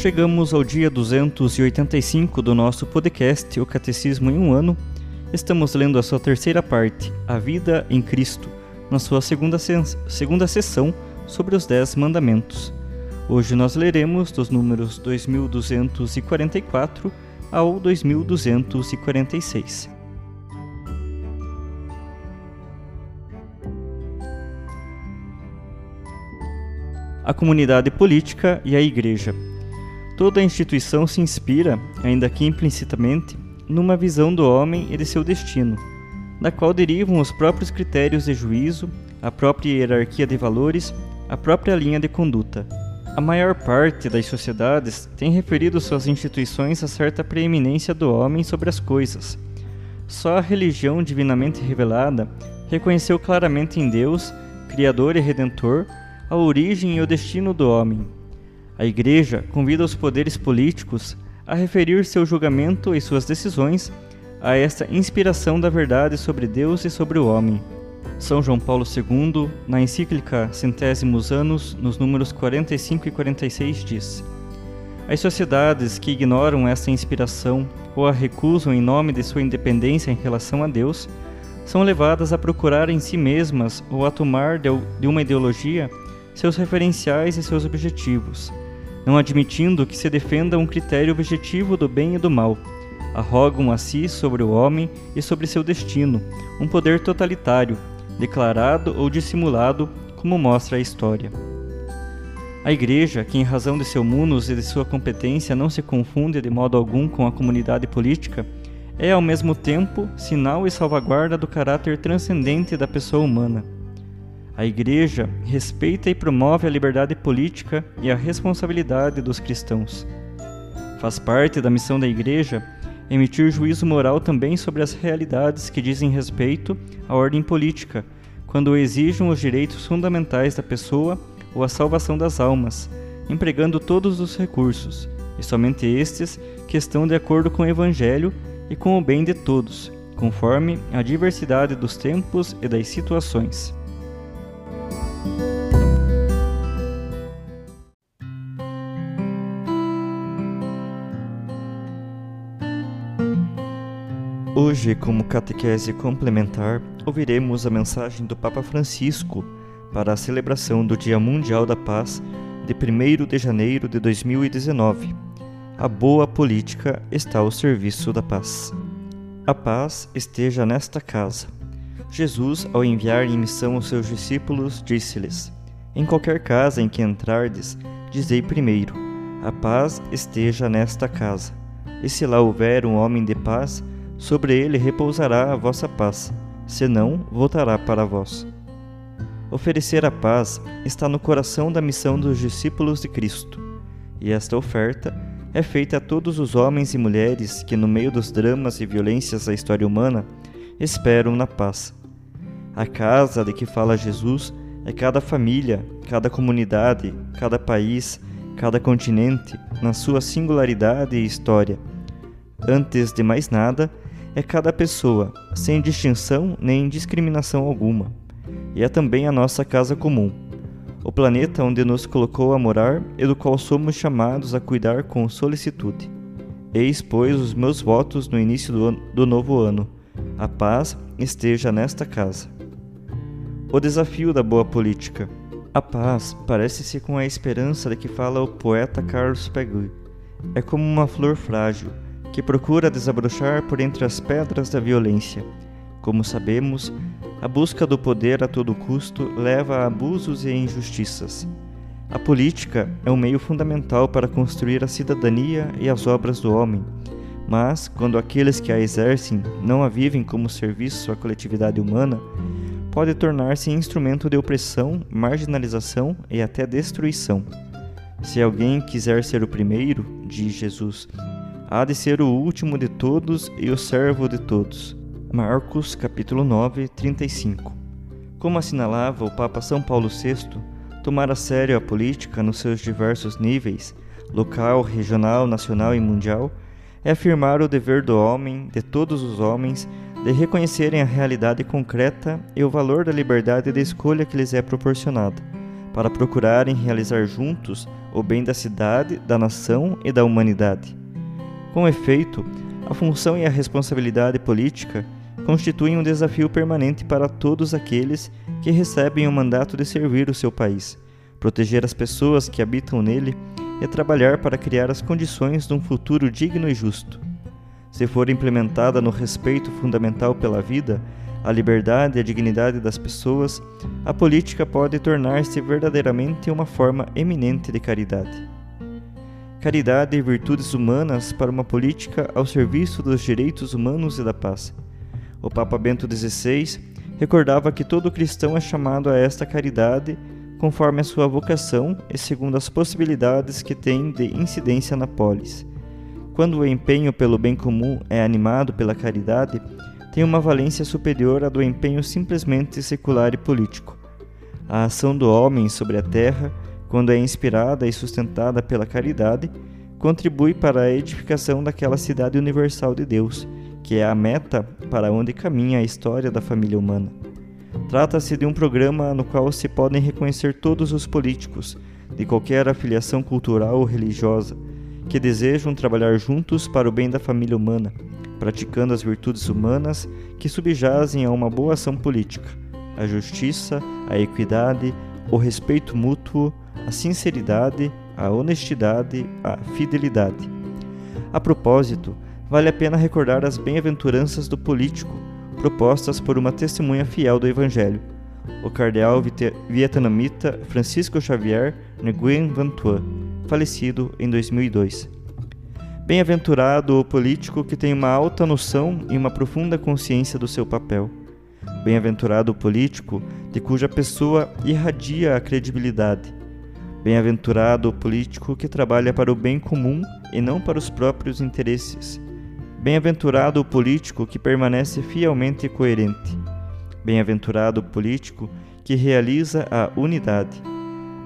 Chegamos ao dia 285 do nosso podcast O Catecismo em um Ano. Estamos lendo a sua terceira parte, A Vida em Cristo, na sua segunda, segunda sessão sobre os Dez Mandamentos. Hoje nós leremos dos números 2244 ao 2246. A comunidade política e a Igreja. Toda instituição se inspira, ainda que implicitamente, numa visão do homem e de seu destino, da qual derivam os próprios critérios de juízo, a própria hierarquia de valores, a própria linha de conduta. A maior parte das sociedades tem referido suas instituições a certa preeminência do homem sobre as coisas. Só a religião divinamente revelada reconheceu claramente em Deus, Criador e Redentor, a origem e o destino do homem a Igreja convida os poderes políticos a referir seu julgamento e suas decisões a esta inspiração da verdade sobre Deus e sobre o homem. São João Paulo II, na encíclica Centésimos Anos, nos números 45 e 46, diz: As sociedades que ignoram esta inspiração ou a recusam em nome de sua independência em relação a Deus são levadas a procurar em si mesmas ou a tomar de uma ideologia seus referenciais e seus objetivos não admitindo que se defenda um critério objetivo do bem e do mal. Arrogam a si sobre o homem e sobre seu destino um poder totalitário, declarado ou dissimulado, como mostra a história. A Igreja, que em razão de seu munus e de sua competência não se confunde de modo algum com a comunidade política, é ao mesmo tempo sinal e salvaguarda do caráter transcendente da pessoa humana a Igreja respeita e promove a liberdade política e a responsabilidade dos cristãos. Faz parte da missão da Igreja emitir juízo moral também sobre as realidades que dizem respeito à ordem política, quando exijam os direitos fundamentais da pessoa ou a salvação das almas, empregando todos os recursos, e somente estes que estão de acordo com o Evangelho e com o bem de todos, conforme a diversidade dos tempos e das situações. Hoje, como catequese complementar, ouviremos a mensagem do Papa Francisco para a celebração do Dia Mundial da Paz de 1 de janeiro de 2019. A boa política está ao serviço da paz. A paz esteja nesta casa. Jesus, ao enviar em missão os seus discípulos, disse-lhes: Em qualquer casa em que entrardes, dizei primeiro: A paz esteja nesta casa. E se lá houver um homem de paz, sobre ele repousará a vossa paz, senão voltará para vós. Oferecer a paz está no coração da missão dos discípulos de Cristo, e esta oferta é feita a todos os homens e mulheres que, no meio dos dramas e violências da história humana, esperam na paz. A casa de que fala Jesus é cada família, cada comunidade, cada país, cada continente, na sua singularidade e história. Antes de mais nada, é cada pessoa, sem distinção nem discriminação alguma. E é também a nossa casa comum, o planeta onde nos colocou a morar e do qual somos chamados a cuidar com solicitude. Eis, pois, os meus votos no início do, do novo ano. A paz esteja nesta casa. O desafio da boa política. A paz parece-se com a esperança de que fala o poeta Carlos Peggy. É como uma flor frágil que procura desabrochar por entre as pedras da violência. Como sabemos, a busca do poder a todo custo leva a abusos e injustiças. A política é um meio fundamental para construir a cidadania e as obras do homem, mas, quando aqueles que a exercem não a vivem como serviço à coletividade humana, pode tornar-se instrumento de opressão, marginalização e até destruição. Se alguém quiser ser o primeiro, diz Jesus, há de ser o último de todos e o servo de todos. Marcos capítulo 9, 35. Como assinalava o Papa São Paulo VI, tomar a sério a política nos seus diversos níveis, local, regional, nacional e mundial, é afirmar o dever do homem, de todos os homens, de reconhecerem a realidade concreta e o valor da liberdade de escolha que lhes é proporcionada, para procurarem realizar juntos o bem da cidade, da nação e da humanidade. Com efeito, a função e a responsabilidade política constituem um desafio permanente para todos aqueles que recebem o mandato de servir o seu país, proteger as pessoas que habitam nele e trabalhar para criar as condições de um futuro digno e justo. Se for implementada no respeito fundamental pela vida, a liberdade e a dignidade das pessoas, a política pode tornar-se verdadeiramente uma forma eminente de caridade. Caridade e virtudes humanas para uma política ao serviço dos direitos humanos e da paz. O Papa Bento XVI recordava que todo cristão é chamado a esta caridade conforme a sua vocação e segundo as possibilidades que tem de incidência na polis. Quando o empenho pelo bem comum é animado pela caridade, tem uma valência superior à do empenho simplesmente secular e político. A ação do homem sobre a terra, quando é inspirada e sustentada pela caridade, contribui para a edificação daquela cidade universal de Deus, que é a meta para onde caminha a história da família humana. Trata-se de um programa no qual se podem reconhecer todos os políticos, de qualquer afiliação cultural ou religiosa, que desejam trabalhar juntos para o bem da família humana, praticando as virtudes humanas que subjazem a uma boa ação política: a justiça, a equidade, o respeito mútuo, a sinceridade, a honestidade, a fidelidade. A propósito, vale a pena recordar as bem-aventuranças do político, propostas por uma testemunha fiel do Evangelho, o cardeal vietnamita Francisco Xavier Nguyen Van Thuan, falecido em 2002. Bem-aventurado o político que tem uma alta noção e uma profunda consciência do seu papel. Bem-aventurado o político de cuja pessoa irradia a credibilidade. Bem-aventurado o político que trabalha para o bem comum e não para os próprios interesses. Bem-aventurado o político que permanece fielmente coerente. Bem-aventurado o político que realiza a unidade.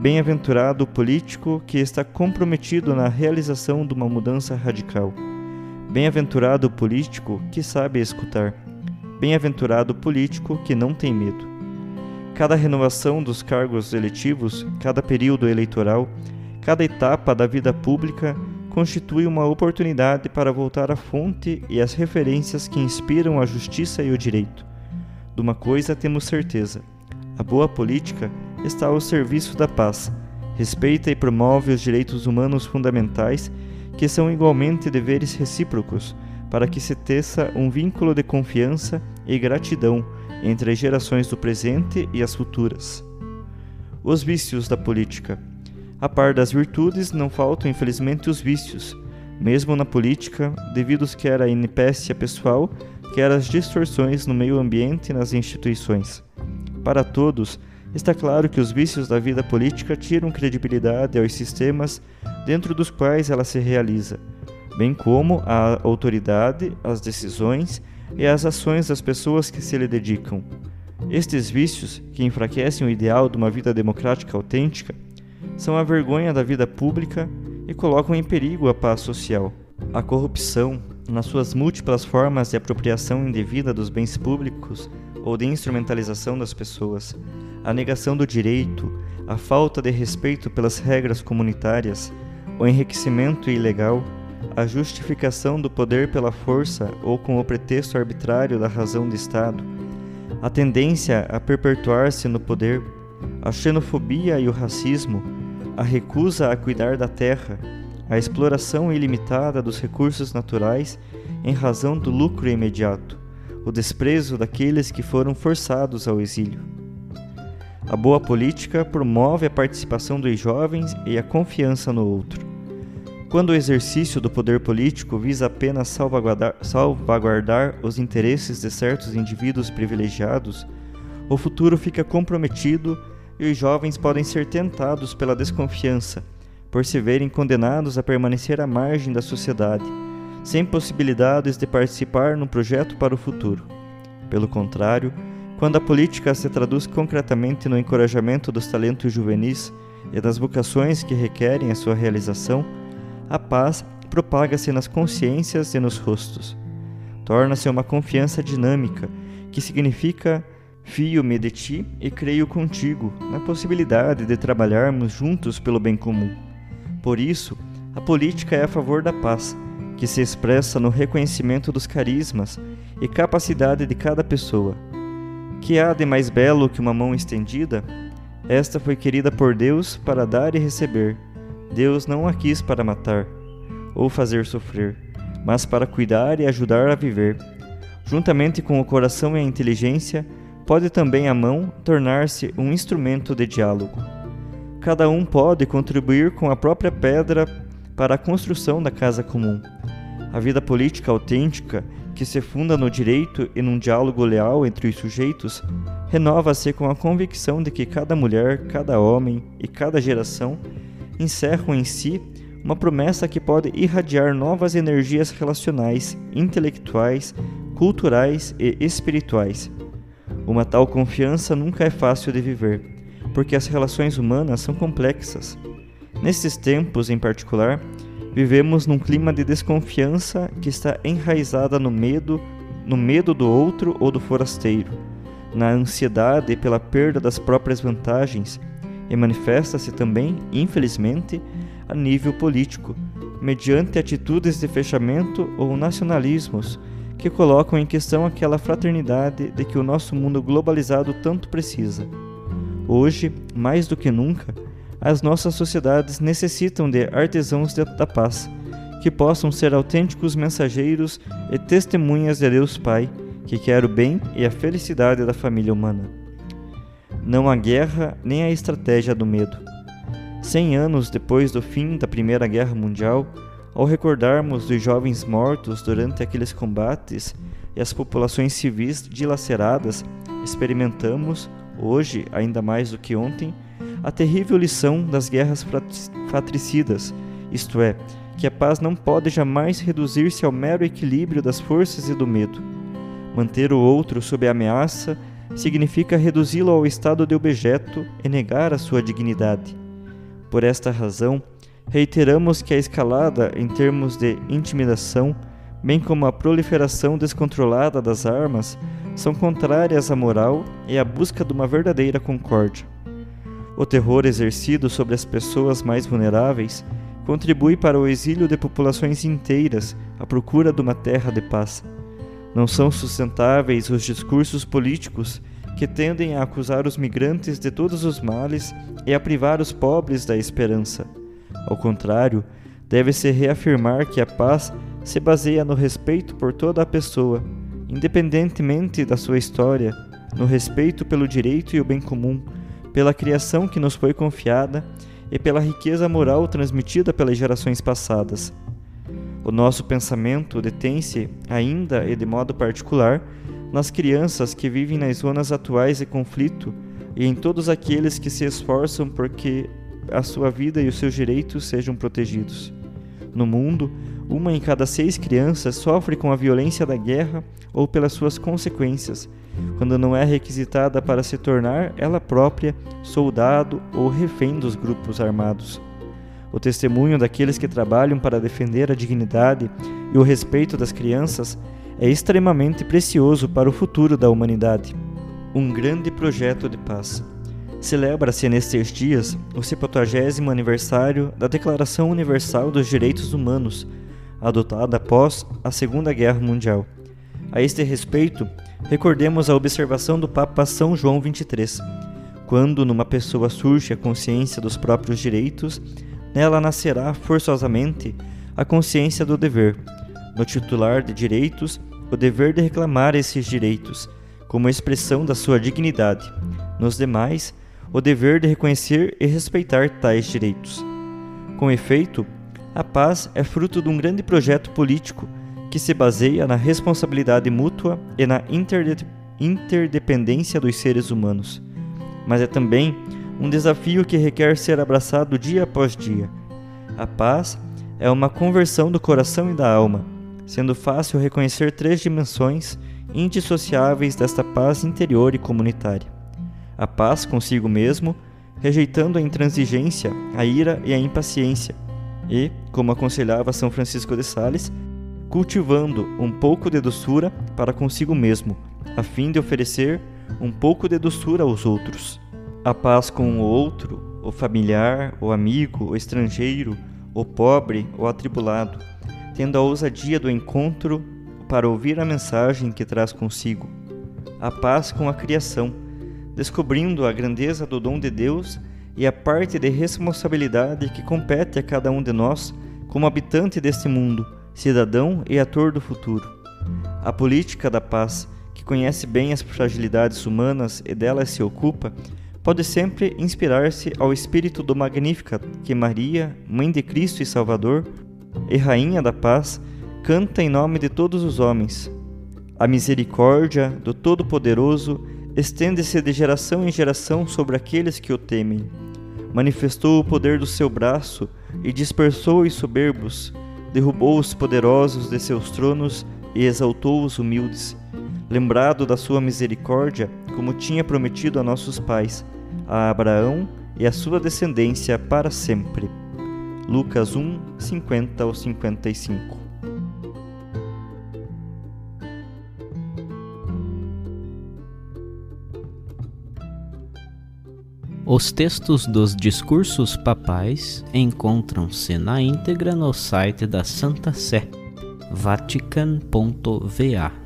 Bem-aventurado o político que está comprometido na realização de uma mudança radical. Bem-aventurado o político que sabe escutar. Bem-aventurado o político que não tem medo. Cada renovação dos cargos eletivos, cada período eleitoral, cada etapa da vida pública constitui uma oportunidade para voltar à fonte e às referências que inspiram a justiça e o direito. De uma coisa temos certeza: a boa política está ao serviço da paz, respeita e promove os direitos humanos fundamentais, que são igualmente deveres recíprocos, para que se teça um vínculo de confiança e gratidão entre as gerações do presente e as futuras. Os vícios da política. A par das virtudes, não faltam infelizmente os vícios, mesmo na política, devidos quer à inipécia pessoal, quer às distorções no meio ambiente e nas instituições. Para todos, está claro que os vícios da vida política tiram credibilidade aos sistemas dentro dos quais ela se realiza, bem como à autoridade, às decisões e às ações das pessoas que se lhe dedicam. Estes vícios, que enfraquecem o ideal de uma vida democrática autêntica, são a vergonha da vida pública e colocam em perigo a paz social. A corrupção, nas suas múltiplas formas de apropriação indevida dos bens públicos ou de instrumentalização das pessoas, a negação do direito, a falta de respeito pelas regras comunitárias, o enriquecimento ilegal, a justificação do poder pela força ou com o pretexto arbitrário da razão de Estado, a tendência a perpetuar-se no poder, a xenofobia e o racismo, a recusa a cuidar da terra, a exploração ilimitada dos recursos naturais em razão do lucro imediato, o desprezo daqueles que foram forçados ao exílio. A boa política promove a participação dos jovens e a confiança no outro. Quando o exercício do poder político visa apenas salvaguardar, salvaguardar os interesses de certos indivíduos privilegiados, o futuro fica comprometido e os jovens podem ser tentados pela desconfiança, por se verem condenados a permanecer à margem da sociedade, sem possibilidades de participar no projeto para o futuro. Pelo contrário, quando a política se traduz concretamente no encorajamento dos talentos juvenis e das vocações que requerem a sua realização, a paz propaga-se nas consciências e nos rostos. Torna-se uma confiança dinâmica, que significa Fio-me de ti e creio contigo na possibilidade de trabalharmos juntos pelo bem comum. Por isso, a política é a favor da paz, que se expressa no reconhecimento dos carismas e capacidade de cada pessoa. Que há de mais belo que uma mão estendida? Esta foi querida por Deus para dar e receber. Deus não a quis para matar ou fazer sofrer, mas para cuidar e ajudar a viver. Juntamente com o coração e a inteligência, pode também a mão tornar-se um instrumento de diálogo. Cada um pode contribuir com a própria pedra para a construção da casa comum. A vida política autêntica, que se funda no direito e num diálogo leal entre os sujeitos, renova-se com a convicção de que cada mulher, cada homem e cada geração encerram em si uma promessa que pode irradiar novas energias relacionais, intelectuais, culturais e espirituais uma tal confiança nunca é fácil de viver, porque as relações humanas são complexas. Nesses tempos, em particular, vivemos num clima de desconfiança que está enraizada no medo, no medo do outro ou do forasteiro, na ansiedade pela perda das próprias vantagens e manifesta-se também, infelizmente, a nível político, mediante atitudes de fechamento ou nacionalismos que colocam em questão aquela fraternidade de que o nosso mundo globalizado tanto precisa. Hoje, mais do que nunca, as nossas sociedades necessitam de artesãos da paz, que possam ser autênticos mensageiros e testemunhas de Deus Pai, que quer o bem e a felicidade da família humana. Não a guerra nem a estratégia do medo. Cem anos depois do fim da Primeira Guerra Mundial, ao recordarmos dos jovens mortos durante aqueles combates e as populações civis dilaceradas, experimentamos, hoje ainda mais do que ontem, a terrível lição das guerras fratricidas, isto é, que a paz não pode jamais reduzir-se ao mero equilíbrio das forças e do medo. Manter o outro sob ameaça significa reduzi-lo ao estado de objeto e negar a sua dignidade. Por esta razão, Reiteramos que a escalada em termos de intimidação, bem como a proliferação descontrolada das armas, são contrárias à moral e à busca de uma verdadeira concórdia. O terror exercido sobre as pessoas mais vulneráveis contribui para o exílio de populações inteiras à procura de uma terra de paz. Não são sustentáveis os discursos políticos que tendem a acusar os migrantes de todos os males e a privar os pobres da esperança. Ao contrário, deve-se reafirmar que a paz se baseia no respeito por toda a pessoa, independentemente da sua história, no respeito pelo direito e o bem comum, pela criação que nos foi confiada e pela riqueza moral transmitida pelas gerações passadas. O nosso pensamento detém-se, ainda e de modo particular, nas crianças que vivem nas zonas atuais de conflito e em todos aqueles que se esforçam porque a sua vida e os seus direitos sejam protegidos. No mundo, uma em cada seis crianças sofre com a violência da guerra ou pelas suas consequências, quando não é requisitada para se tornar ela própria soldado ou refém dos grupos armados. O testemunho daqueles que trabalham para defender a dignidade e o respeito das crianças é extremamente precioso para o futuro da humanidade. Um grande projeto de paz. Celebra-se nestes dias o 70 aniversário da Declaração Universal dos Direitos Humanos, adotada após a Segunda Guerra Mundial. A este respeito, recordemos a observação do Papa São João XXIII. Quando numa pessoa surge a consciência dos próprios direitos, nela nascerá forçosamente a consciência do dever. No titular de direitos, o dever de reclamar esses direitos, como expressão da sua dignidade. Nos demais, o dever de reconhecer e respeitar tais direitos. Com efeito, a paz é fruto de um grande projeto político que se baseia na responsabilidade mútua e na interdependência dos seres humanos. Mas é também um desafio que requer ser abraçado dia após dia. A paz é uma conversão do coração e da alma, sendo fácil reconhecer três dimensões indissociáveis desta paz interior e comunitária: a paz consigo mesmo, rejeitando a intransigência, a ira e a impaciência, e, como aconselhava São Francisco de Sales, cultivando um pouco de doçura para consigo mesmo, a fim de oferecer um pouco de doçura aos outros. A paz com o outro, o familiar, o amigo, o estrangeiro, o pobre, o atribulado, tendo a ousadia do encontro para ouvir a mensagem que traz consigo. A paz com a criação, descobrindo a grandeza do dom de Deus e a parte de responsabilidade que compete a cada um de nós como habitante deste mundo, cidadão e ator do futuro. A política da paz, que conhece bem as fragilidades humanas e delas se ocupa, pode sempre inspirar-se ao espírito do Magnífica que Maria, Mãe de Cristo e Salvador, e Rainha da Paz, canta em nome de todos os homens. A misericórdia do Todo-Poderoso estende-se de geração em geração sobre aqueles que o temem. Manifestou o poder do seu braço e dispersou os soberbos, derrubou os poderosos de seus tronos e exaltou os humildes. Lembrado da sua misericórdia, como tinha prometido a nossos pais, a Abraão e a sua descendência para sempre. Lucas 1, 50 ao 55. Os textos dos discursos papais encontram-se na íntegra no site da Santa Sé, vatican.va.